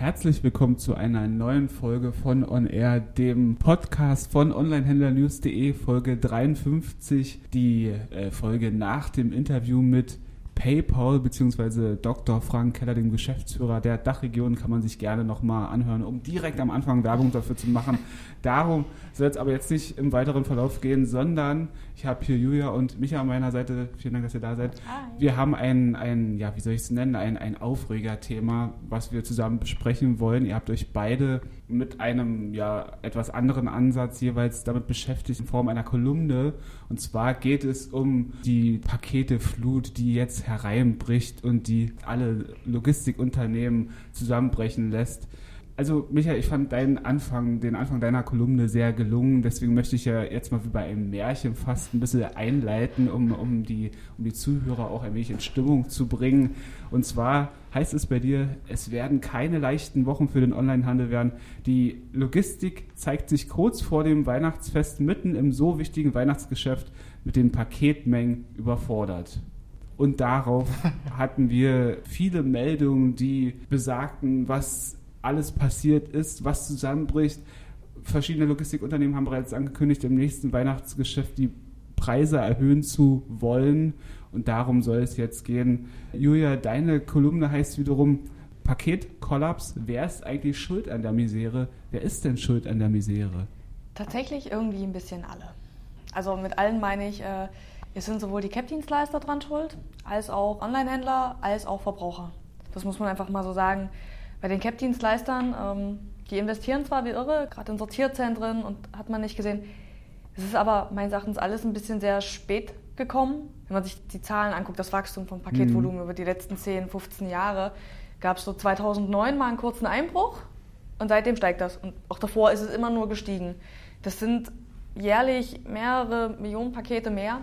Herzlich willkommen zu einer neuen Folge von On Air, dem Podcast von Onlinehändlernews.de, Folge 53, die äh, Folge nach dem Interview mit PayPal bzw. Dr. Frank Keller, dem Geschäftsführer der Dachregion, kann man sich gerne nochmal anhören, um direkt am Anfang Werbung dafür zu machen. Darum soll es aber jetzt nicht im weiteren Verlauf gehen, sondern ich habe hier Julia und Micha an meiner Seite. Vielen Dank, dass ihr da seid. Hi. Wir haben ein, ein, ja, wie soll ich es nennen, ein, ein Aufreger-Thema, was wir zusammen besprechen wollen. Ihr habt euch beide mit einem ja etwas anderen Ansatz jeweils damit beschäftigt in Form einer Kolumne. Und zwar geht es um die Paketeflut, die jetzt hereinbricht und die alle Logistikunternehmen zusammenbrechen lässt. Also Michael, ich fand deinen Anfang, den Anfang deiner Kolumne sehr gelungen. Deswegen möchte ich ja jetzt mal wie bei einem Märchen fast ein bisschen einleiten, um, um, die, um die Zuhörer auch ein wenig in Stimmung zu bringen. Und zwar heißt es bei dir, es werden keine leichten Wochen für den Onlinehandel werden. Die Logistik zeigt sich kurz vor dem Weihnachtsfest mitten im so wichtigen Weihnachtsgeschäft mit den Paketmengen überfordert. Und darauf hatten wir viele Meldungen, die besagten, was alles passiert ist, was zusammenbricht. Verschiedene Logistikunternehmen haben bereits angekündigt, im nächsten Weihnachtsgeschäft die Preise erhöhen zu wollen. Und darum soll es jetzt gehen. Julia, deine Kolumne heißt wiederum Paketkollaps. Wer ist eigentlich schuld an der Misere? Wer ist denn schuld an der Misere? Tatsächlich irgendwie ein bisschen alle. Also mit allen meine ich, äh, es sind sowohl die Cap-Dienstleister dran schuld, als auch Onlinehändler, als auch Verbraucher. Das muss man einfach mal so sagen. Bei den CAP-Dienstleistern, ähm, die investieren zwar wie irre, gerade in Sortierzentren und hat man nicht gesehen. Es ist aber meines Erachtens alles ein bisschen sehr spät gekommen. Wenn man sich die Zahlen anguckt, das Wachstum vom Paketvolumen mhm. über die letzten 10, 15 Jahre, gab es so 2009 mal einen kurzen Einbruch und seitdem steigt das. Und auch davor ist es immer nur gestiegen. Das sind jährlich mehrere Millionen Pakete mehr.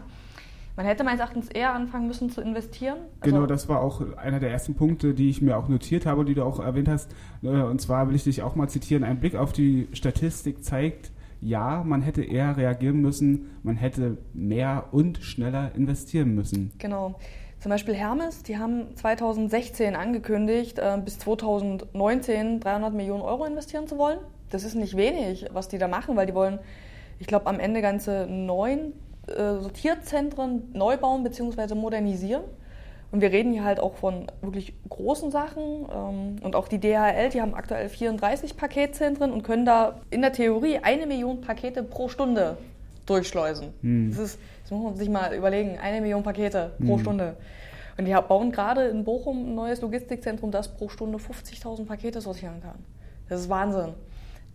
Man hätte meines Erachtens eher anfangen müssen zu investieren. Also genau, das war auch einer der ersten Punkte, die ich mir auch notiert habe die du auch erwähnt hast. Äh, und zwar will ich dich auch mal zitieren. Ein Blick auf die Statistik zeigt, ja, man hätte eher reagieren müssen, man hätte mehr und schneller investieren müssen. Genau. Zum Beispiel Hermes, die haben 2016 angekündigt, äh, bis 2019 300 Millionen Euro investieren zu wollen. Das ist nicht wenig, was die da machen, weil die wollen, ich glaube, am Ende ganze neun äh, Sortierzentren neu bauen bzw. modernisieren. Und wir reden hier halt auch von wirklich großen Sachen. Ähm, und auch die DHL, die haben aktuell 34 Paketzentren und können da in der Theorie eine Million Pakete pro Stunde durchschleusen. Hm. Das, ist, das muss man sich mal überlegen, eine Million Pakete pro hm. Stunde. Und die bauen gerade in Bochum ein neues Logistikzentrum, das pro Stunde 50.000 Pakete sortieren kann. Das ist Wahnsinn.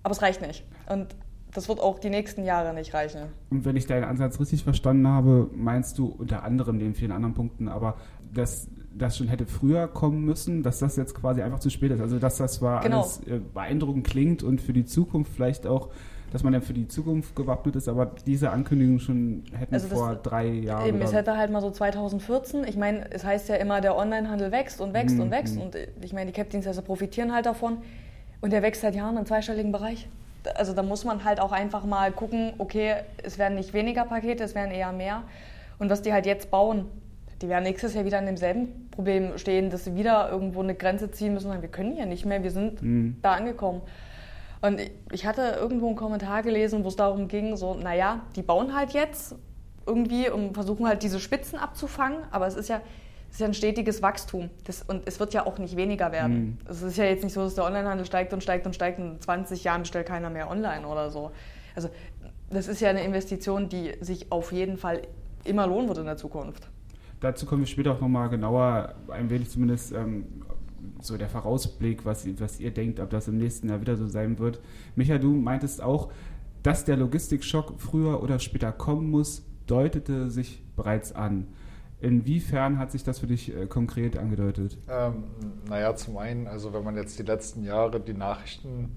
Aber es reicht nicht. Und das wird auch die nächsten Jahre nicht reichen. Und wenn ich deinen Ansatz richtig verstanden habe, meinst du unter anderem den vielen anderen Punkten, aber dass das schon hätte früher kommen müssen, dass das jetzt quasi einfach zu spät ist. Also dass das zwar genau. alles äh, beeindruckend klingt und für die Zukunft vielleicht auch, dass man dann für die Zukunft gewappnet ist, aber diese Ankündigung schon hätten also vor drei Jahren. Eben, es hätte halt mal so 2014, ich meine, es heißt ja immer, der Onlinehandel wächst und wächst mhm. und wächst und ich meine, die Cap-Dienstleister profitieren halt davon und der wächst seit Jahren im zweistelligen Bereich also da muss man halt auch einfach mal gucken, okay, es werden nicht weniger Pakete, es werden eher mehr. Und was die halt jetzt bauen, die werden nächstes Jahr wieder an demselben Problem stehen, dass sie wieder irgendwo eine Grenze ziehen müssen. Wir können hier nicht mehr, wir sind mhm. da angekommen. Und ich hatte irgendwo einen Kommentar gelesen, wo es darum ging, so, naja, die bauen halt jetzt irgendwie und versuchen halt diese Spitzen abzufangen, aber es ist ja, es ist ja ein stetiges Wachstum. Das, und es wird ja auch nicht weniger werden. Mhm. Es ist ja jetzt nicht so, dass der Onlinehandel steigt und steigt und steigt und in 20 Jahren bestellt keiner mehr online oder so. Also das ist ja eine Investition, die sich auf jeden Fall immer lohnen wird in der Zukunft. Dazu kommen wir später auch nochmal genauer, ein wenig zumindest ähm, so der Vorausblick, was, was ihr denkt, ob das im nächsten Jahr wieder so sein wird. Micha, du meintest auch, dass der Logistikschock früher oder später kommen muss, deutete sich bereits an. Inwiefern hat sich das für dich äh, konkret angedeutet? Ähm, naja, zum einen, also wenn man jetzt die letzten Jahre die Nachrichten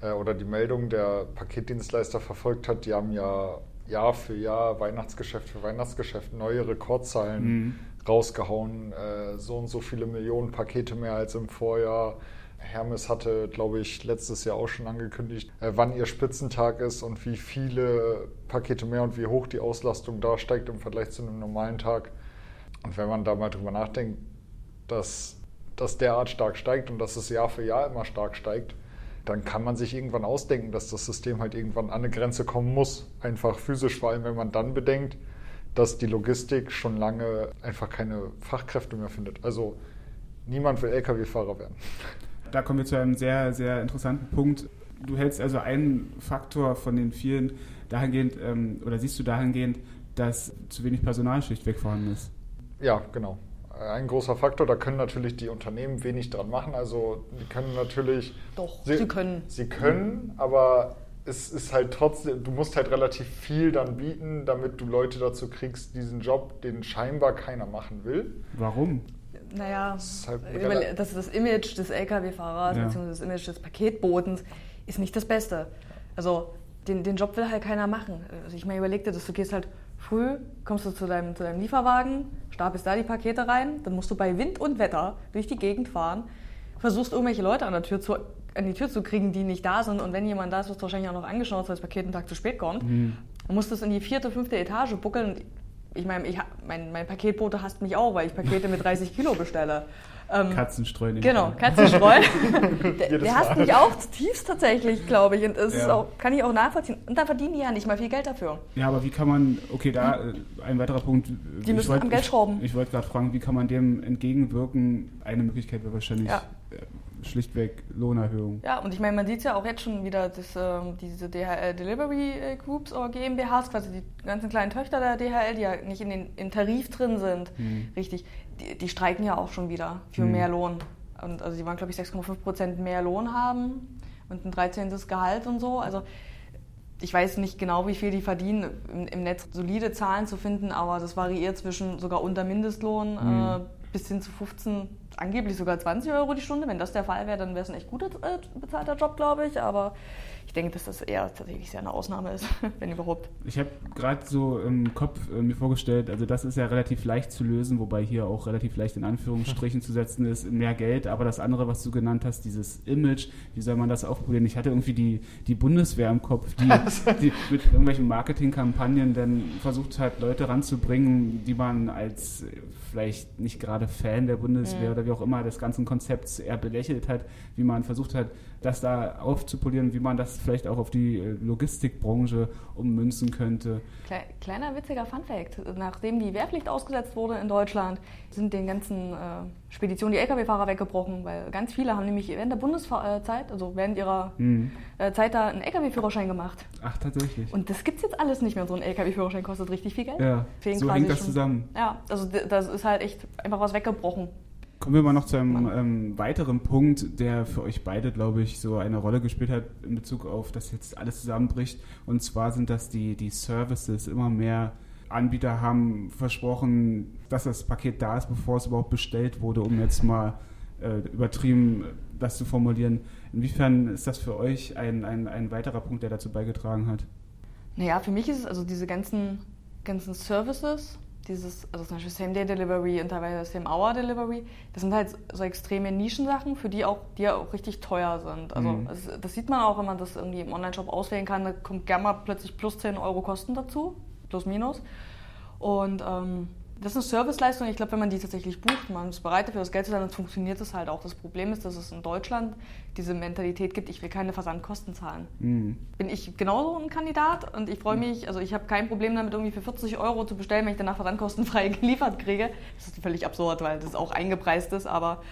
äh, oder die Meldungen der Paketdienstleister verfolgt hat, die haben ja Jahr für Jahr, Weihnachtsgeschäft für Weihnachtsgeschäft neue Rekordzahlen mhm. rausgehauen. Äh, so und so viele Millionen Pakete mehr als im Vorjahr. Hermes hatte, glaube ich, letztes Jahr auch schon angekündigt, äh, wann ihr Spitzentag ist und wie viele Pakete mehr und wie hoch die Auslastung da steigt im Vergleich zu einem normalen Tag. Und wenn man da mal drüber nachdenkt, dass das derart stark steigt und dass es Jahr für Jahr immer stark steigt, dann kann man sich irgendwann ausdenken, dass das System halt irgendwann an eine Grenze kommen muss. Einfach physisch, vor allem wenn man dann bedenkt, dass die Logistik schon lange einfach keine Fachkräfte mehr findet. Also niemand will Lkw-Fahrer werden. Da kommen wir zu einem sehr, sehr interessanten Punkt. Du hältst also einen Faktor von den vielen dahingehend, ähm, oder siehst du dahingehend, dass zu wenig Personal schlichtweg vorhanden ist? Ja, genau. Ein großer Faktor, da können natürlich die Unternehmen wenig dran machen. Also die können natürlich. Doch, sie, sie können. Sie können, aber es ist halt trotzdem, du musst halt relativ viel dann bieten, damit du Leute dazu kriegst, diesen Job, den scheinbar keiner machen will. Warum? Naja, das ist, halt das, das Image des Lkw-Fahrers ja. bzw. das Image des Paketbotens ist nicht das Beste. Also den, den Job will halt keiner machen. Also ich mir überlegte, dass du gehst halt früh, kommst du zu deinem, zu deinem Lieferwagen, stapelst da die Pakete rein, dann musst du bei Wind und Wetter durch die Gegend fahren, versuchst irgendwelche Leute an der Tür zu an die Tür zu kriegen, die nicht da sind. Und wenn jemand da ist, wirst du wahrscheinlich auch noch angeschaut, weil das Paket einen Tag zu spät kommt. Mhm. Dann musst du es in die vierte, fünfte Etage buckeln. Ich meine, ich, mein, mein Paketbote hasst mich auch, weil ich Pakete mit 30 Kilo bestelle. Ähm, Katzenstreu. Genau, Katzenstreu. der, der hasst mich auch zutiefst tatsächlich, glaube ich. Und das ja. auch, kann ich auch nachvollziehen. Und da verdienen die ja nicht mal viel Geld dafür. Ja, aber wie kann man, okay, da äh, ein weiterer Punkt. Die müssen wollt, am Geld schrauben. Ich, ich wollte gerade fragen, wie kann man dem entgegenwirken? Eine Möglichkeit wäre wahrscheinlich ja. Schlichtweg Lohnerhöhung. Ja, und ich meine, man sieht es ja auch jetzt schon wieder, dass ähm, diese DHL Delivery Groups oder GmbHs, quasi die ganzen kleinen Töchter der DHL, die ja nicht in den, im Tarif drin sind, mhm. richtig, die, die, streiken ja auch schon wieder für mhm. mehr Lohn. Und also sie waren, glaube ich, 6,5 Prozent mehr Lohn haben und ein 13. Gehalt und so. Also ich weiß nicht genau, wie viel die verdienen, im, im Netz solide Zahlen zu finden, aber das variiert zwischen sogar unter Mindestlohn mhm. äh, bis hin zu 15 angeblich sogar 20 Euro die Stunde. Wenn das der Fall wäre, dann wäre es ein echt guter äh, bezahlter Job, glaube ich. Aber ich denke, dass das eher tatsächlich sehr eine Ausnahme ist, wenn überhaupt. Ich habe gerade so im Kopf äh, mir vorgestellt, also das ist ja relativ leicht zu lösen, wobei hier auch relativ leicht in Anführungsstrichen zu setzen ist, mehr Geld. Aber das andere, was du genannt hast, dieses Image, wie soll man das aufprobieren? Ich hatte irgendwie die, die Bundeswehr im Kopf, die, die mit irgendwelchen Marketingkampagnen dann versucht hat, Leute ranzubringen, die man als vielleicht nicht gerade Fan der Bundeswehr mhm. oder wie auch immer des ganzen Konzepts eher belächelt hat, wie man versucht hat, das da aufzupolieren, wie man das vielleicht auch auf die äh, Logistikbranche ummünzen könnte. Kleiner witziger Funfact. Nachdem die Wehrpflicht ausgesetzt wurde in Deutschland, sind den ganzen äh, Speditionen die Lkw-Fahrer weggebrochen, weil ganz viele haben nämlich während der Bundeszeit, also während ihrer mhm. äh, Zeit da einen Lkw-Führerschein gemacht. Ach, tatsächlich. Und das gibt es jetzt alles nicht mehr. So ein Lkw-Führerschein kostet richtig viel Geld. Ja, so hängt das zusammen. Ja, also das ist halt echt einfach was weggebrochen. Kommen wir mal noch zu einem ähm, weiteren Punkt, der für euch beide, glaube ich, so eine Rolle gespielt hat in Bezug auf, dass jetzt alles zusammenbricht. Und zwar sind das die, die Services. Immer mehr Anbieter haben versprochen, dass das Paket da ist, bevor es überhaupt bestellt wurde, um jetzt mal äh, übertrieben das zu formulieren. Inwiefern ist das für euch ein, ein, ein weiterer Punkt, der dazu beigetragen hat? Naja, für mich ist es also diese ganzen, ganzen Services, dieses, also zum Beispiel Same-Day-Delivery und teilweise Same-Hour-Delivery, das sind halt so extreme Nischensachen, für die auch, die ja auch richtig teuer sind. Also mhm. das, das, sieht man auch, wenn man das irgendwie im Online-Shop auswählen kann, da kommt gerne mal plötzlich plus 10 Euro Kosten dazu, plus minus. Und ähm, das ist eine Serviceleistung. Ich glaube, wenn man die tatsächlich bucht, man ist bereit dafür das Geld zu zahlen, dann funktioniert das halt auch. Das Problem ist, dass es in Deutschland diese Mentalität gibt, ich will keine Versandkosten zahlen. Mhm. Bin ich genauso ein Kandidat und ich freue mich, also ich habe kein Problem damit, irgendwie für 40 Euro zu bestellen, wenn ich danach versandkostenfrei geliefert kriege. Das ist völlig absurd, weil das auch eingepreist ist, aber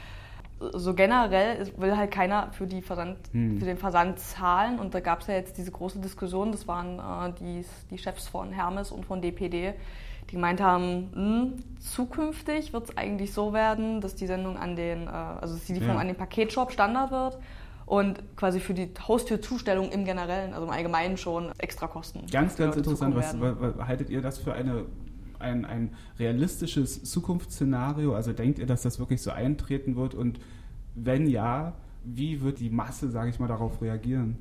so generell will halt keiner für, Versand, hm. für den Versand zahlen. Und da gab es ja jetzt diese große Diskussion, das waren äh, die, die Chefs von Hermes und von DPD, die gemeint haben, hm, zukünftig wird es eigentlich so werden, dass die Sendung an den, äh, also dass die Lieferung ja. an den Paketshop Standard wird und quasi für die Haustürzustellung im Generellen, also im Allgemeinen schon extra Kosten. Ganz, ganz interessant. Was, was, was, haltet ihr das für eine, ein, ein realistisches Zukunftsszenario? Also denkt ihr, dass das wirklich so eintreten wird? Und wenn ja, wie wird die Masse, sage ich mal, darauf reagieren?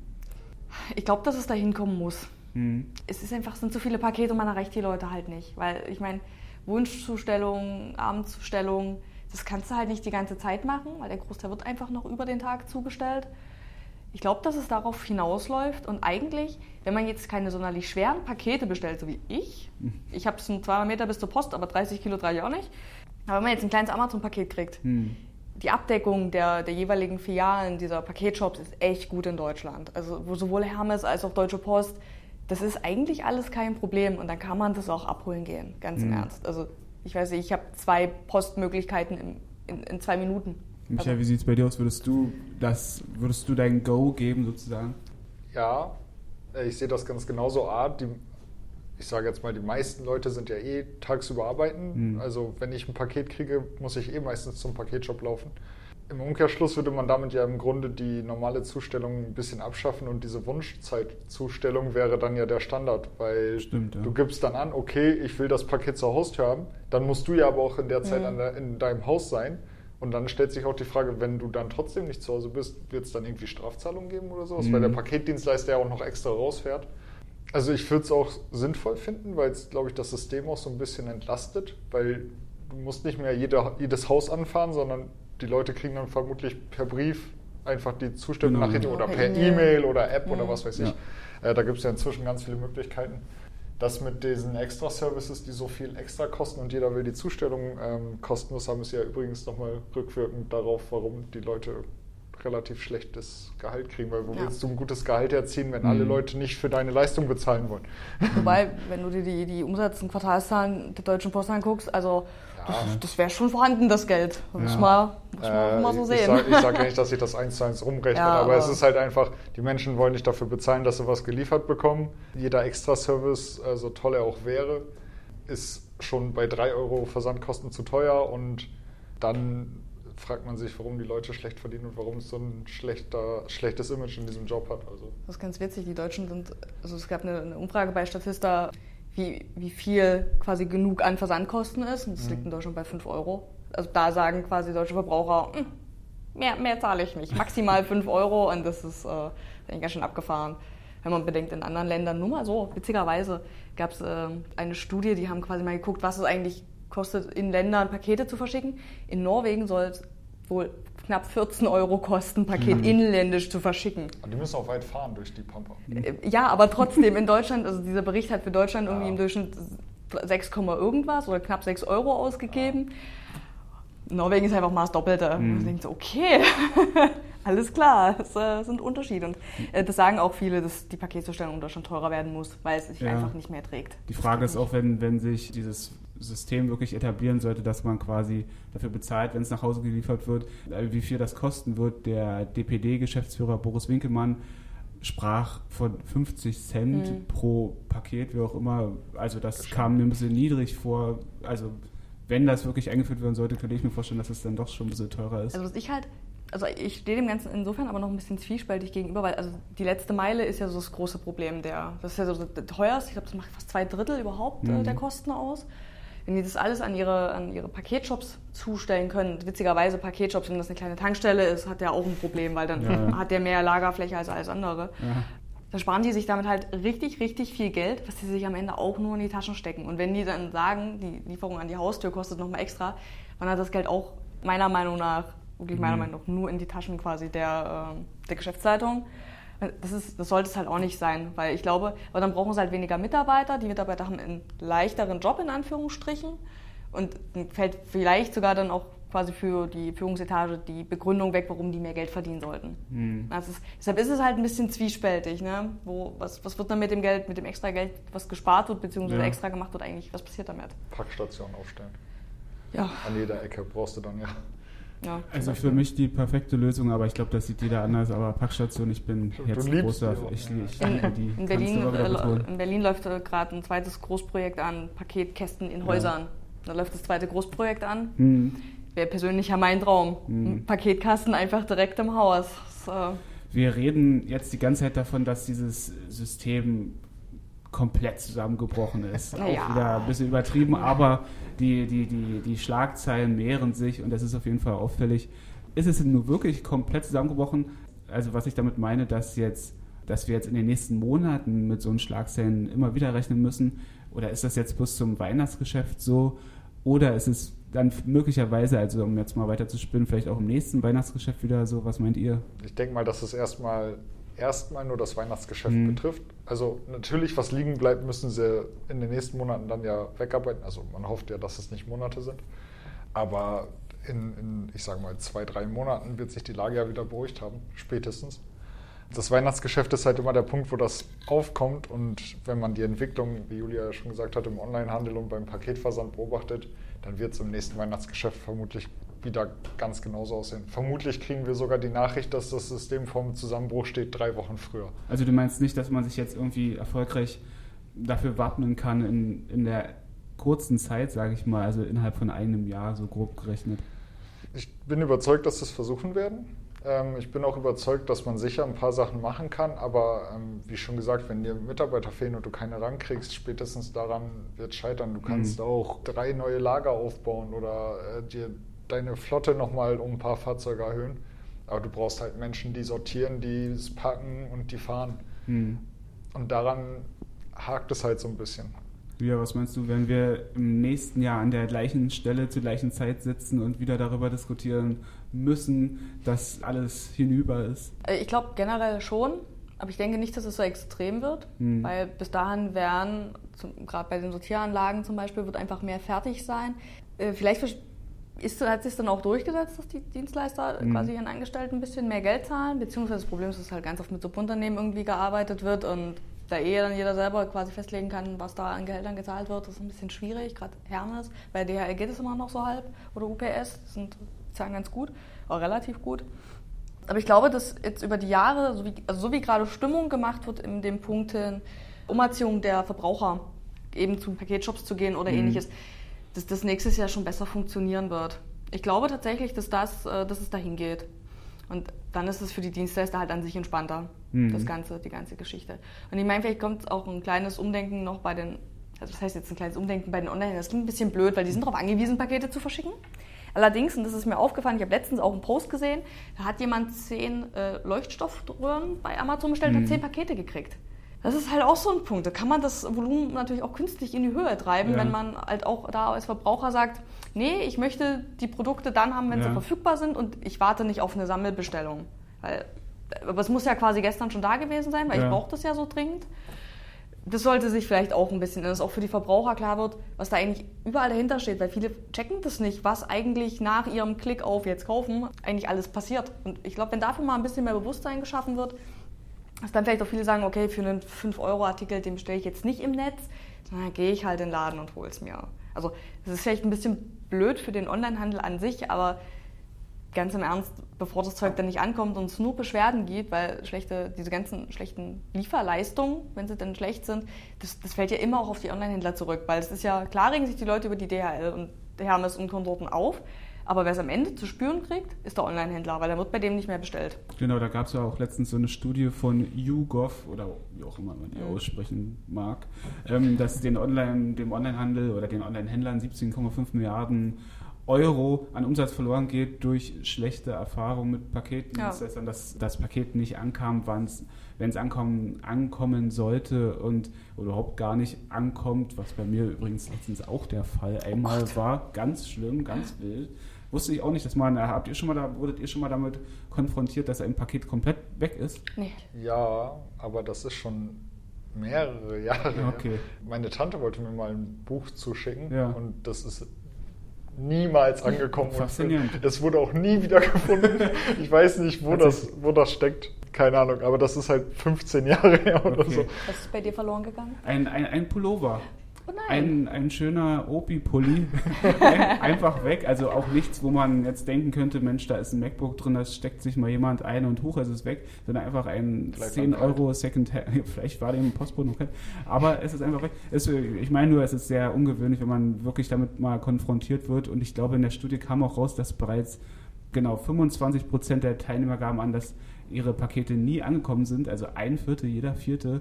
Ich glaube, dass es dahin kommen muss. Mhm. Es ist einfach, es sind zu viele Pakete und man erreicht die Leute halt nicht. Weil ich meine, Wunschzustellung, Abendzustellung, das kannst du halt nicht die ganze Zeit machen, weil der Großteil wird einfach noch über den Tag zugestellt. Ich glaube, dass es darauf hinausläuft und eigentlich, wenn man jetzt keine sonderlich schweren Pakete bestellt, so wie ich, mhm. ich habe es 200 Meter bis zur Post, aber 30 Kilo trage ich auch nicht, aber wenn man jetzt ein kleines Amazon-Paket kriegt, mhm die Abdeckung der, der jeweiligen Filialen dieser Paketshops ist echt gut in Deutschland. Also sowohl Hermes als auch Deutsche Post, das ist eigentlich alles kein Problem und dann kann man das auch abholen gehen, ganz im Mhm. Ernst. Also ich weiß nicht, ich habe zwei Postmöglichkeiten in, in, in zwei Minuten. Michael, wie sieht es bei dir aus? Würdest du das, würdest du dein Go geben sozusagen? Ja, äh, ich sehe das ganz genauso. A, die, ich sage jetzt mal, die meisten Leute sind ja eh tagsüber arbeiten. Mhm. Also wenn ich ein Paket kriege, muss ich eh meistens zum Paketshop laufen. Im Umkehrschluss würde man damit ja im Grunde die normale Zustellung ein bisschen abschaffen und diese Wunschzeitzustellung wäre dann ja der Standard, weil Stimmt, ja. du gibst dann an, okay, ich will das Paket zur Haustür haben, dann musst du ja aber auch in der Zeit Mhm. an der, in deinem Haus sein und dann stellt sich auch die Frage, wenn du dann trotzdem nicht zu Hause bist, wird es dann irgendwie Strafzahlungen geben oder sowas, weil Mhm. der Paketdienstleister ja auch noch extra rausfährt. Also ich würde es auch sinnvoll finden, weil es, glaube ich, das System auch so ein bisschen entlastet, weil du musst nicht mehr jede, jedes Haus anfahren, sondern die Leute kriegen dann vermutlich per Brief einfach die Zustellung Genau. nach hinten Ja, oder per E-Mail. Oder App oder Mhm. was weiß ich. Äh, da gibt es ja inzwischen ganz viele Möglichkeiten. Das mit diesen Extra-Services, die so viel extra kosten und jeder will die Zustellung ähm, kostenlos haben, ist ja übrigens nochmal rückwirkend darauf, warum die Leute relativ schlechtes Gehalt kriegen, weil wo Ja. willst du ein gutes Gehalt erzielen, wenn Mhm. alle Leute nicht für deine Leistung bezahlen wollen? Wobei, wenn du dir die, die Umsatz- und Quartalszahlen der Deutschen Post anguckst, also Ja. das, das wäre schon vorhanden, das Geld. Muss, Ja. man, muss Äh, mal so ich sehen. sag- Ich sage ja nicht, dass sich das eins zu eins rumrechnet, Ja, aber, es aber- ist halt einfach, die Menschen wollen nicht dafür bezahlen, dass sie was geliefert bekommen. Jeder Extra-Service, äh, so toll er auch wäre, ist schon bei 3 Euro Versandkosten zu teuer und dann fragt man sich, warum die Leute schlecht verdienen und warum es so ein schlechter, schlechtes Image in diesem Job hat. Also, Das ist ganz witzig. Die Deutschen sind, also es gab eine, eine Umfrage bei Statista, wie, wie viel quasi genug an Versandkosten ist. Und das liegt in Deutschland bei 5 Euro. Also da sagen quasi deutsche Verbraucher, "Hm, mehr, mehr zahle ich nicht. Maximal 5 Euro und das ist äh, eigentlich ganz schön abgefahren. Wenn man bedenkt, in anderen Ländern, nur mal so, witzigerweise gab es äh, eine Studie, die haben quasi mal geguckt, was es eigentlich kostet, in Ländern Pakete zu verschicken. In Norwegen soll es wohl knapp 14 Euro kosten, ein Paket inländisch zu verschicken. und die müssen auch weit fahren durch die Pampa. Äh, Ja, aber trotzdem in Deutschland, also dieser Bericht hat für Deutschland irgendwie Ja. im Durchschnitt 6, irgendwas oder knapp 6 Euro ausgegeben. Norwegen ist einfach mal das Doppelte. Und man denkt so, okay, alles klar, das äh, sind Unterschiede. Und äh, das sagen auch viele, dass die Paketzustellung in Deutschland teurer werden muss, weil es sich Ja. einfach nicht mehr trägt. Die Frage ist auch, wenn, wenn sich dieses System wirklich etablieren sollte, dass man quasi dafür bezahlt, wenn es nach Hause geliefert wird, äh, wie viel das kosten wird. Der DPD-Geschäftsführer Boris Winkelmann sprach von 50 Cent Mhm. pro Paket, wie auch immer. Also das kam mir ein bisschen niedrig vor. Also wenn das wirklich eingeführt werden sollte, könnte ich mir vorstellen, dass es dann doch schon ein bisschen teurer ist. Also was ich halt, also ich stehe dem Ganzen insofern aber noch ein bisschen zwiespältig gegenüber, weil also die letzte Meile ist ja so das große Problem der, das ist ja so das teuerste, ich glaube, das macht fast zwei Drittel überhaupt äh, Mhm. der Kosten aus. Wenn die das alles an ihre, an ihre Paketshops zustellen können, witzigerweise Paketshops, wenn das eine kleine Tankstelle ist, hat der auch ein Problem, weil dann Ja. hat der mehr Lagerfläche als alles andere. ja. Da sparen die sich damit halt richtig, richtig viel Geld, was sie sich am Ende auch nur in die Taschen stecken. Und wenn die dann sagen, die Lieferung an die Haustür kostet nochmal extra, dann hat das Geld auch meiner Meinung nach, wirklich meiner Mhm. Meinung nach, nur in die Taschen quasi der, ähm, der Geschäftsleitung. Das, ist, das sollte es halt auch nicht sein, weil ich glaube, aber dann brauchen sie halt weniger Mitarbeiter. Die Mitarbeiter haben einen leichteren Job in Anführungsstrichen und fällt vielleicht sogar dann auch quasi für die Führungsetage die Begründung weg, warum die mehr Geld verdienen sollten. Hm. Das ist, deshalb ist es halt ein bisschen zwiespältig. Ne? Wo, was, was wird dann mit dem Geld, mit dem extra Geld, was gespart wird, beziehungsweise Ja. extra gemacht wird eigentlich? Was passiert damit? Packstation aufstellen. Ja, An jeder Ecke brauchst du dann ja. Ja. Also für mich die perfekte Lösung, aber ich glaube, das sieht jeder anders. Aber Packstation, ich bin Du jetzt liebst großer, ich, ja. ich In, die. in, Berlin, äh, in Berlin läuft gerade ein zweites Großprojekt an, Paketkästen in Häusern. Da läuft das zweite Großprojekt an. Hm. Wäre persönlich ja mein Traum. Mhm. Ein Paketkasten einfach direkt im Haus. Äh, Wir reden jetzt die ganze Zeit davon, dass dieses System komplett zusammengebrochen ist. Na Auch ja. wieder ein bisschen übertrieben, aber die, die, die, die Schlagzeilen mehren sich und das ist auf jeden Fall auffällig. Ist es denn nur wirklich komplett zusammengebrochen? Also was ich damit meine, dass jetzt, dass wir jetzt in den nächsten Monaten mit so einen Schlagzeilen immer wieder rechnen müssen? Oder ist das jetzt bis zum Weihnachtsgeschäft so? Oder ist es dann möglicherweise, also um jetzt mal weiter zu spinnen, vielleicht auch im nächsten Weihnachtsgeschäft wieder so? Was meint ihr? Ich denke mal, dass es erstmal erstmal nur das Weihnachtsgeschäft Mhm. betrifft. Also natürlich, was liegen bleibt, müssen sie in den nächsten Monaten dann ja wegarbeiten. Also man hofft ja, dass es nicht Monate sind. Aber in, in, ich sage mal, zwei, drei Monaten wird sich die Lage ja wieder beruhigt haben, spätestens. Das Weihnachtsgeschäft ist halt immer der Punkt, wo das aufkommt. Und wenn man die Entwicklung, wie Julia schon gesagt hat, im Onlinehandel und beim Paketversand beobachtet, dann wird es im nächsten Weihnachtsgeschäft vermutlich wieder ganz genauso aussehen. Vermutlich kriegen wir sogar die Nachricht, dass das System vorm Zusammenbruch steht, drei Wochen früher. Also du meinst nicht, dass man sich jetzt irgendwie erfolgreich dafür wappnen kann in, in der kurzen Zeit, sage ich mal, also innerhalb von einem Jahr so grob gerechnet? Ich bin überzeugt, dass es versuchen werden. Ähm, ich bin auch überzeugt, dass man sicher ein paar Sachen machen kann, aber ähm, wie schon gesagt, wenn dir Mitarbeiter fehlen und du keine rankriegst, spätestens daran wird es scheitern. Du kannst mhm. auch drei neue Lager aufbauen oder äh, dir deine Flotte nochmal um ein paar Fahrzeuge erhöhen. Aber du brauchst halt Menschen, die sortieren, die es packen und die fahren. Mhm. Und daran hakt es halt so ein bisschen. Ja, was meinst du, wenn wir im nächsten Jahr an der gleichen Stelle zur gleichen Zeit sitzen und wieder darüber diskutieren müssen, dass alles hinüber ist? Äh, ich glaube generell schon, aber ich denke nicht, dass es so extrem wird, hm. weil bis dahin werden, gerade bei den Sortieranlagen zum Beispiel, wird einfach mehr fertig sein. Äh, vielleicht ist, hat sich dann auch durchgesetzt, dass die Dienstleister mhm. quasi ihren Angestellten ein bisschen mehr Geld zahlen, beziehungsweise das Problem ist, dass halt ganz oft mit Subunternehmen irgendwie gearbeitet wird und da eh dann jeder selber quasi festlegen kann, was da an Gehältern gezahlt wird, das ist ein bisschen schwierig, gerade Hermes. Bei DHL geht es immer noch so halb oder UPS, das sind zahlen ganz gut, auch relativ gut. Aber ich glaube, dass jetzt über die Jahre, so wie, also so wie gerade Stimmung gemacht wird in den Punkten Umerziehung der Verbraucher, eben zu Paketshops zu gehen oder mhm. ähnliches, dass das nächstes Jahr schon besser funktionieren wird. Ich glaube tatsächlich, dass, das, äh, dass es dahin geht. Und dann ist es für die Dienstleister halt an sich entspannter, mhm. das Ganze, die ganze Geschichte. Und ich meine, vielleicht kommt auch ein kleines Umdenken noch bei den, also das heißt jetzt ein kleines Umdenken bei den Online, das klingt ein bisschen blöd, weil die sind darauf angewiesen, Pakete zu verschicken. Allerdings, und das ist mir aufgefallen, ich habe letztens auch einen Post gesehen, da hat jemand zehn äh, Leuchtstoffröhren bei Amazon bestellt und mhm. hat zehn Pakete gekriegt. Das ist halt auch so ein Punkt. Da kann man das Volumen natürlich auch künstlich in die Höhe treiben, ja. wenn man halt auch da als Verbraucher sagt, nee, ich möchte die Produkte dann haben, wenn ja. sie verfügbar sind und ich warte nicht auf eine Sammelbestellung. Weil, aber es muss ja quasi gestern schon da gewesen sein, weil ja. ich brauche das ja so dringend. Das sollte sich vielleicht auch ein bisschen, dass auch für die Verbraucher klar wird, was da eigentlich überall dahinter steht, weil viele checken das nicht, was eigentlich nach ihrem Klick auf jetzt kaufen eigentlich alles passiert. Und ich glaube, wenn dafür mal ein bisschen mehr Bewusstsein geschaffen wird, dass dann vielleicht auch viele sagen, okay, für einen 5-Euro-Artikel, den bestelle ich jetzt nicht im Netz, sondern gehe ich halt in den Laden und hole es mir. Also das ist vielleicht ein bisschen blöd für den Onlinehandel an sich, aber ganz im Ernst, bevor das Zeug dann nicht ankommt und es nur Beschwerden gibt, weil schlechte, diese ganzen schlechten Lieferleistungen, wenn sie dann schlecht sind, das, das fällt ja immer auch auf die Onlinehändler zurück, weil es ist ja, klar regen sich die Leute über die DHL und Hermes und Konsorten auf, aber wer es am Ende zu spüren kriegt, ist der Onlinehändler, weil der wird bei dem nicht mehr bestellt. Genau, da gab es ja auch letztens so eine Studie von YouGov oder wie auch immer man die mhm. aussprechen mag, ähm, dass den Online, dem Onlinehandel oder den Onlinehändlern 17,5 Milliarden Euro an Umsatz verloren geht durch schlechte Erfahrungen mit Paketen. Ja. Das heißt dann, dass das Paket nicht ankam, wenn es ankommen, ankommen sollte und überhaupt gar nicht ankommt, was bei mir übrigens letztens auch der Fall einmal oh war. Ganz schlimm, ganz wild. Wusste ich auch nicht, dass man, habt ihr schon mal da, wurdet ihr schon mal damit konfrontiert, dass ein Paket komplett weg ist? Nee. Ja, aber das ist schon mehrere Jahre. Okay. Meine Tante wollte mir mal ein Buch zuschicken ja. und das ist niemals angekommen. Faszinierend. Es wurde auch nie wieder gefunden. Ich weiß nicht, wo, das, wo das steckt. Keine Ahnung, aber das ist halt 15 Jahre her oder okay. so. Was ist bei dir verloren gegangen? Ein, ein, ein Pullover. Oh ein, ein schöner Opi-Pulli. Einfach weg. Also auch nichts, wo man jetzt denken könnte, Mensch, da ist ein MacBook drin, da steckt sich mal jemand ein und hoch, es ist weg. Sondern einfach ein vielleicht 10 Euro Second-Hand. Vielleicht war dem Postbote noch kein. Aber es ist einfach weg. Es, ich meine nur, es ist sehr ungewöhnlich, wenn man wirklich damit mal konfrontiert wird. Und ich glaube, in der Studie kam auch raus, dass bereits genau 25 Prozent der Teilnehmer gaben an, dass ihre Pakete nie angekommen sind. Also ein Viertel, jeder Vierte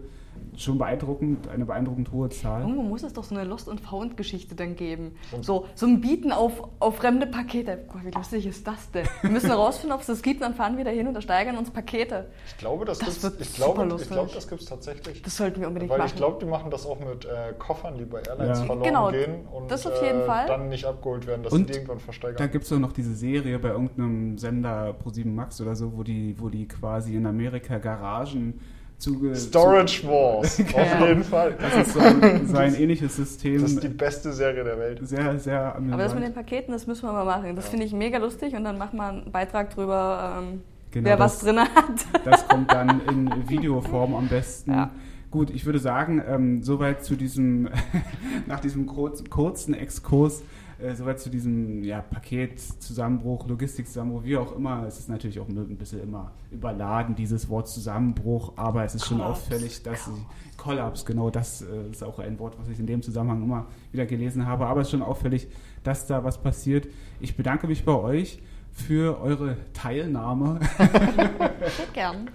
schon beeindruckend, eine beeindruckend hohe Zahl. Irgendwo muss es doch so eine Lost and Found Geschichte dann geben. So, so ein Bieten auf, auf fremde Pakete. Boah, wie lustig ist das denn? Wir müssen herausfinden, ob es das gibt, dann fahren wir da hin und ersteigern uns Pakete. Ich glaube, das, das wird ich glaube, lustig. ich glaube, das gibt es tatsächlich. Das sollten wir unbedingt Weil machen. ich glaube, die machen das auch mit äh, Koffern, die bei Airlines ja. verloren genau, gehen und das auf jeden äh, Fall. dann nicht abgeholt werden, dass und sie die irgendwann versteigern. Da gibt es doch noch diese Serie bei irgendeinem Sender Pro7 Max oder so, wo die, wo die quasi in Amerika Garagen Zuge, Storage Wars, auf Ja. jeden Fall. Das ist so ein, so ein ähnliches System. Das ist die beste Serie der Welt. sehr, sehr Aber das mit amüsant. den Paketen, das müssen wir mal machen. Das Ja. finde ich mega lustig und dann machen wir einen Beitrag drüber, ähm, Genau, wer das- was drin hat. Das kommt dann in Videoform am besten. Ja. Gut, ich würde sagen, ähm, soweit zu diesem, nach diesem kurz, kurzen Exkurs, äh, soweit zu diesem ja, Paketzusammenbruch, Logistikzusammenbruch, wie auch immer. Es ist natürlich auch ein bisschen immer überladen, dieses Wort Zusammenbruch, aber es ist schon Kollaps. auffällig, dass sie, Kollaps, genau, das äh, ist auch ein Wort, was ich in dem Zusammenhang immer wieder gelesen habe, aber es ist schon auffällig, dass da was passiert. Ich bedanke mich bei euch für eure Teilnahme. Gern.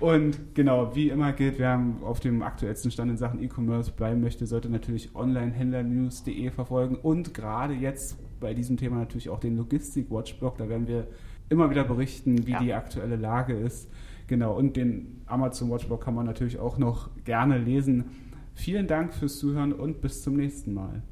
Und genau, wie immer gilt, wer auf dem aktuellsten Stand in Sachen E-Commerce bleiben möchte, sollte natürlich onlinehändlernews.de verfolgen und gerade jetzt bei diesem Thema natürlich auch den Logistik-Watchblog. Da werden wir immer wieder berichten, wie Ja. die aktuelle Lage ist. Genau, und den Amazon Watchblog kann man natürlich auch noch gerne lesen. Vielen Dank fürs Zuhören und bis zum nächsten Mal.